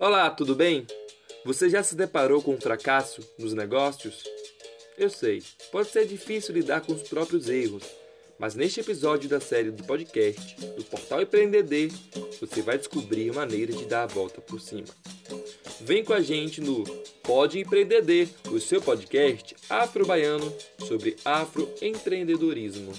Olá, tudo bem? Você já se deparou com um fracasso nos negócios? Eu sei, pode ser difícil lidar com os próprios erros, mas neste episódio da série do podcast do Portal Empreendedor, você vai descobrir maneiras de dar a volta por cima. Vem com a gente no Pode Empreendedor, o seu podcast afro-baiano sobre afroempreendedorismo.